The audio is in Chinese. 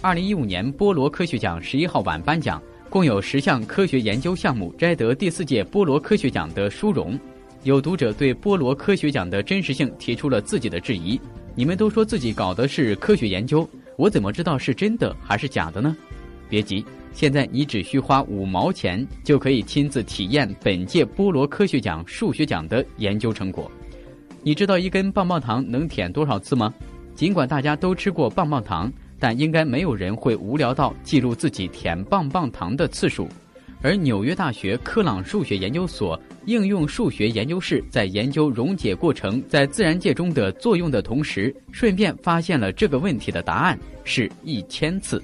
二零一五年波罗科学奖十一号晚颁奖，共有十项科学研究项目摘得第四届波罗科学奖的殊荣。有读者对波罗科学奖的真实性提出了自己的质疑：你们都说自己搞的是科学研究，我怎么知道是真的还是假的呢？别急，现在你只需花五毛钱就可以亲自体验本届波罗科学奖数学奖的研究成果。你知道一根棒棒糖能舔多少次吗？尽管大家都吃过棒棒糖，但应该没有人会无聊到记录自己舔棒棒糖的次数。而纽约大学科朗数学研究所应用数学研究室在研究溶解过程在自然界中的作用的同时，顺便发现了这个问题的答案是一千次。